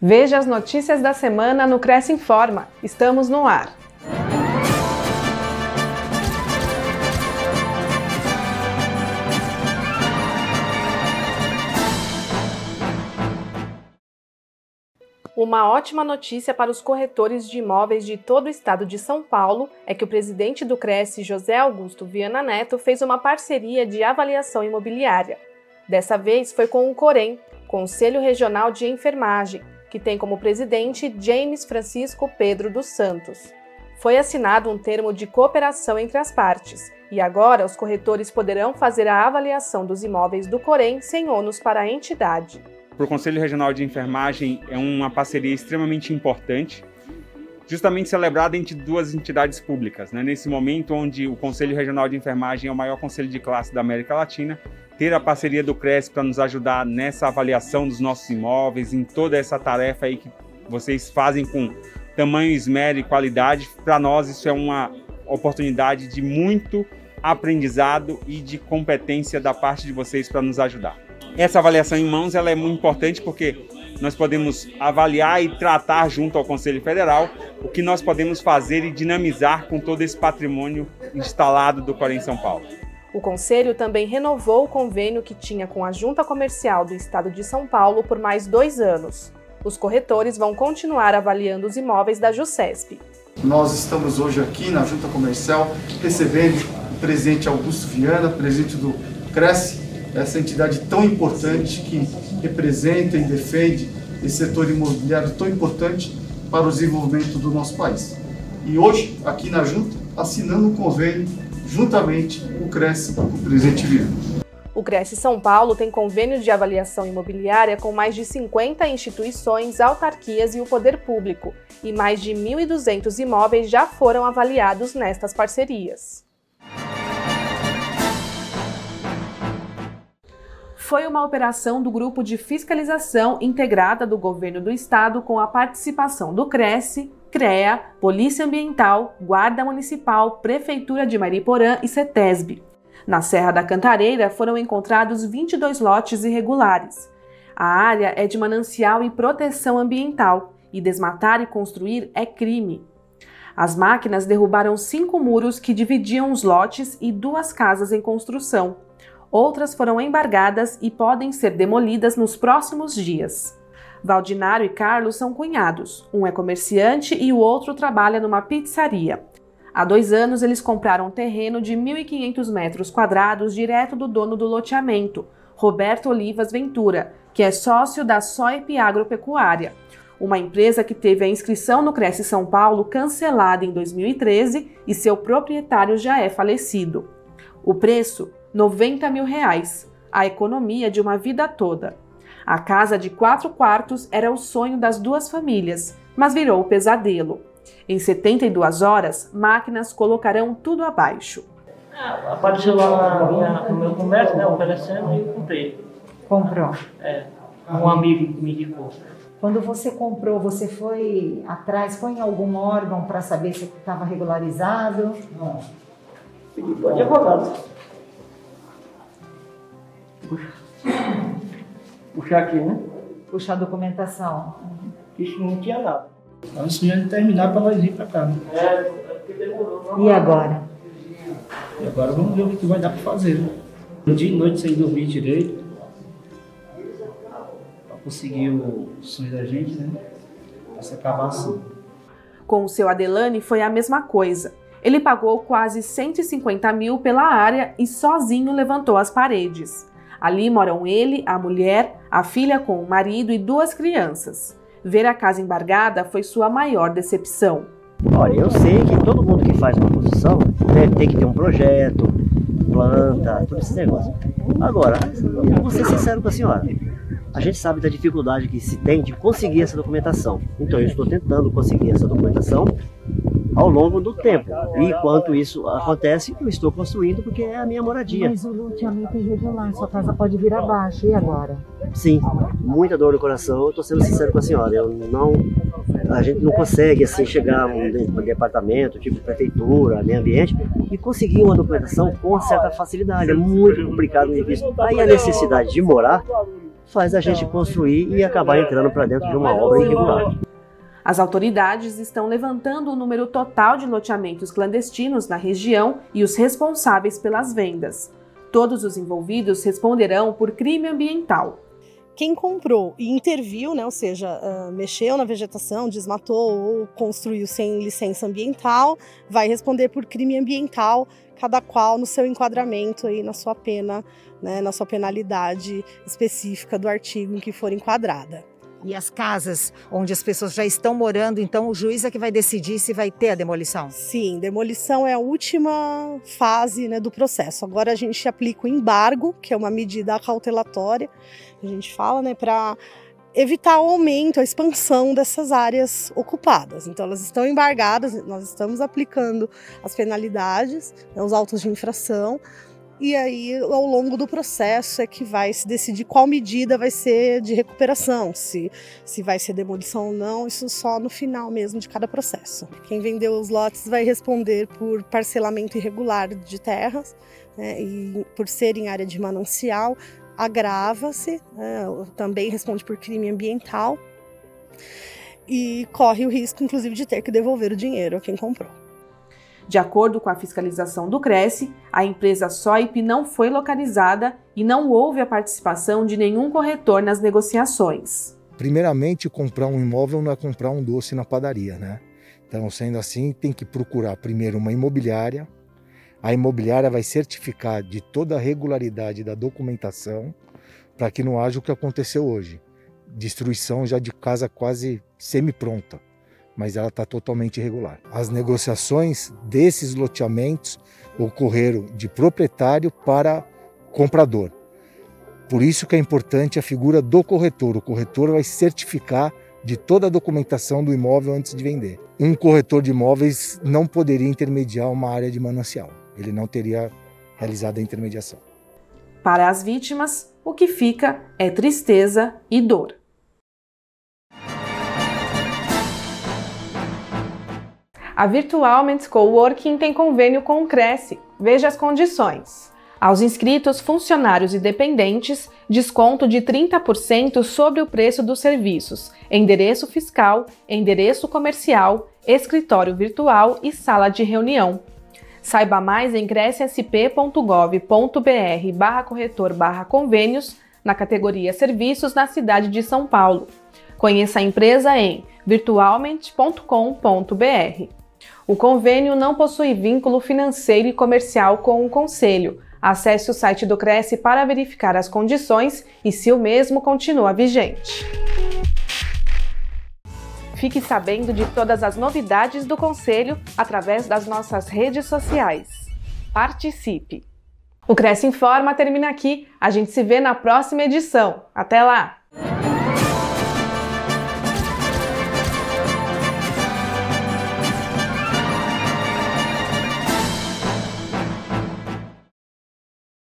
Veja as notícias da semana no Cresce Informa. Estamos no ar. Uma ótima notícia para os corretores de imóveis de todo o estado de São Paulo é que o presidente do Cresce, José Augusto Viana Neto, fez uma parceria de avaliação imobiliária. Dessa vez foi com o Corém, Conselho Regional de Enfermagem, que tem como presidente James Francisco Pedro dos Santos. Foi assinado um termo de cooperação entre as partes, e agora os corretores poderão fazer a avaliação dos imóveis do Corém sem ônus para a entidade para o Conselho Regional de Enfermagem é uma parceria extremamente importante, justamente celebrada entre duas entidades públicas. Né? Nesse momento onde o Conselho Regional de Enfermagem é o maior conselho de classe da América Latina, ter a parceria do CRES para nos ajudar nessa avaliação dos nossos imóveis, em toda essa tarefa aí que vocês fazem com tamanho, esmero e qualidade, para nós isso é uma oportunidade de muito aprendizado e de competência da parte de vocês para nos ajudar. Essa avaliação em mãos ela é muito importante porque nós podemos avaliar e tratar junto ao Conselho Federal o que nós podemos fazer e dinamizar com todo esse patrimônio instalado do Corém São Paulo. O Conselho também renovou o convênio que tinha com a Junta Comercial do Estado de São Paulo por mais dois anos. Os corretores vão continuar avaliando os imóveis da JUSCESP. Nós estamos hoje aqui na Junta Comercial recebendo o presidente Augusto Viana, presidente do Cresce, essa entidade tão importante que representa e defende esse setor imobiliário tão importante para o desenvolvimento do nosso país. E hoje, aqui na Junta, assinando um convênio juntamente o Cresce com o presidente Viana. O Cresce São Paulo tem convênio de avaliação imobiliária com mais de 50 instituições, autarquias e o poder público, e mais de 1.200 imóveis já foram avaliados nestas parcerias. Foi uma operação do Grupo de Fiscalização Integrada do Governo do Estado com a participação do Cresce, CREA, Polícia Ambiental, Guarda Municipal, Prefeitura de Mariporã e CETESB. Na Serra da Cantareira foram encontrados 22 lotes irregulares. A área é de manancial e proteção ambiental e desmatar e construir é crime. As máquinas derrubaram cinco muros que dividiam os lotes e duas casas em construção outras foram embargadas e podem ser demolidas nos próximos dias. Valdinário e Carlos são cunhados, um é comerciante e o outro trabalha numa pizzaria. Há dois anos eles compraram um terreno de 1.500 metros quadrados direto do dono do loteamento, Roberto Olivas Ventura, que é sócio da Soip Agropecuária, uma empresa que teve a inscrição no Cresce São Paulo cancelada em 2013 e seu proprietário já é falecido. O preço 90 mil reais, a economia de uma vida toda. A casa de quatro quartos era o sonho das duas famílias, mas virou pesadelo. Em 72 horas, máquinas colocarão tudo abaixo. Ah, apareceu lá minha, no meu comércio, né, oferecendo e eu comprei. Comprou? É, um amigo me indicou. Quando você comprou, você foi atrás, foi em algum órgão para saber se estava regularizado? Não. Pedi para advogado. Puxa. Puxar aqui, né? Puxar a documentação. Isso não tinha nada. Antes de terminar para nós ir para cá. Né? É, porque demorou. E agora? E agora vamos ver o que vai dar para fazer. Né? Um dia e noite sem dormir direito. Para conseguir o sonho da gente, né? Para se acabar assim. Com o seu Adelane foi a mesma coisa. Ele pagou quase 150 mil pela área e sozinho levantou as paredes. Ali moram ele, a mulher, a filha com o marido e duas crianças. Ver a casa embargada foi sua maior decepção. Olha, eu sei que todo mundo que faz uma construção deve ter que ter um projeto, planta, todo esse negócio. Agora, eu vou ser sincero com a senhora. A gente sabe da dificuldade que se tem de conseguir essa documentação. Então, eu estou tentando conseguir essa documentação ao longo do tempo. E enquanto isso acontece, eu estou construindo porque é a minha moradia. Mas o loteamento é irregular, sua casa pode vir abaixo. E agora? Sim, muita dor no coração. Eu estou sendo sincero com a senhora. Eu não, a gente não consegue assim chegar um departamento, tipo prefeitura, meio ambiente, e conseguir uma documentação com certa facilidade. É muito complicado e difícil. Aí a necessidade de morar faz a gente construir e acabar entrando para dentro de uma obra irregular. As autoridades estão levantando o número total de loteamentos clandestinos na região e os responsáveis pelas vendas. Todos os envolvidos responderão por crime ambiental. Quem comprou e interviu, né, ou seja, uh, mexeu na vegetação, desmatou ou construiu sem licença ambiental, vai responder por crime ambiental, cada qual no seu enquadramento aí na sua pena, né, na sua penalidade específica do artigo em que for enquadrada. E as casas onde as pessoas já estão morando, então o juiz é que vai decidir se vai ter a demolição? Sim, demolição é a última fase né, do processo. Agora a gente aplica o embargo, que é uma medida acautelatória, a gente fala, né, para evitar o aumento, a expansão dessas áreas ocupadas. Então, elas estão embargadas, nós estamos aplicando as penalidades, né, os autos de infração, e aí, ao longo do processo, é que vai se decidir qual medida vai ser de recuperação, se, se vai ser demolição ou não, isso só no final mesmo de cada processo. Quem vendeu os lotes vai responder por parcelamento irregular de terras, né, e por ser em área de manancial, agrava-se, né, também responde por crime ambiental e corre o risco, inclusive, de ter que devolver o dinheiro a quem comprou. De acordo com a fiscalização do Cresce, a empresa SOIP não foi localizada e não houve a participação de nenhum corretor nas negociações. Primeiramente, comprar um imóvel não é comprar um doce na padaria, né? Então, sendo assim, tem que procurar primeiro uma imobiliária. A imobiliária vai certificar de toda a regularidade da documentação para que não haja o que aconteceu hoje. Destruição já de casa quase semi-pronta mas ela está totalmente irregular. As negociações desses loteamentos ocorreram de proprietário para comprador. Por isso que é importante a figura do corretor. O corretor vai certificar de toda a documentação do imóvel antes de vender. Um corretor de imóveis não poderia intermediar uma área de manancial. Ele não teria realizado a intermediação. Para as vítimas, o que fica é tristeza e dor. A Virtual Men's Coworking tem convênio com o Cresce. Veja as condições. Aos inscritos, funcionários e dependentes, desconto de 30% sobre o preço dos serviços, endereço fiscal, endereço comercial, escritório virtual e sala de reunião. Saiba mais em crescsp.gov.br barra corretor barra convênios na categoria Serviços na cidade de São Paulo. Conheça a empresa em virtualmente.com.br. O convênio não possui vínculo financeiro e comercial com o Conselho. Acesse o site do Cresce para verificar as condições e se o mesmo continua vigente. Fique sabendo de todas as novidades do Conselho através das nossas redes sociais. Participe! O Cresce Informa termina aqui. A gente se vê na próxima edição. Até lá!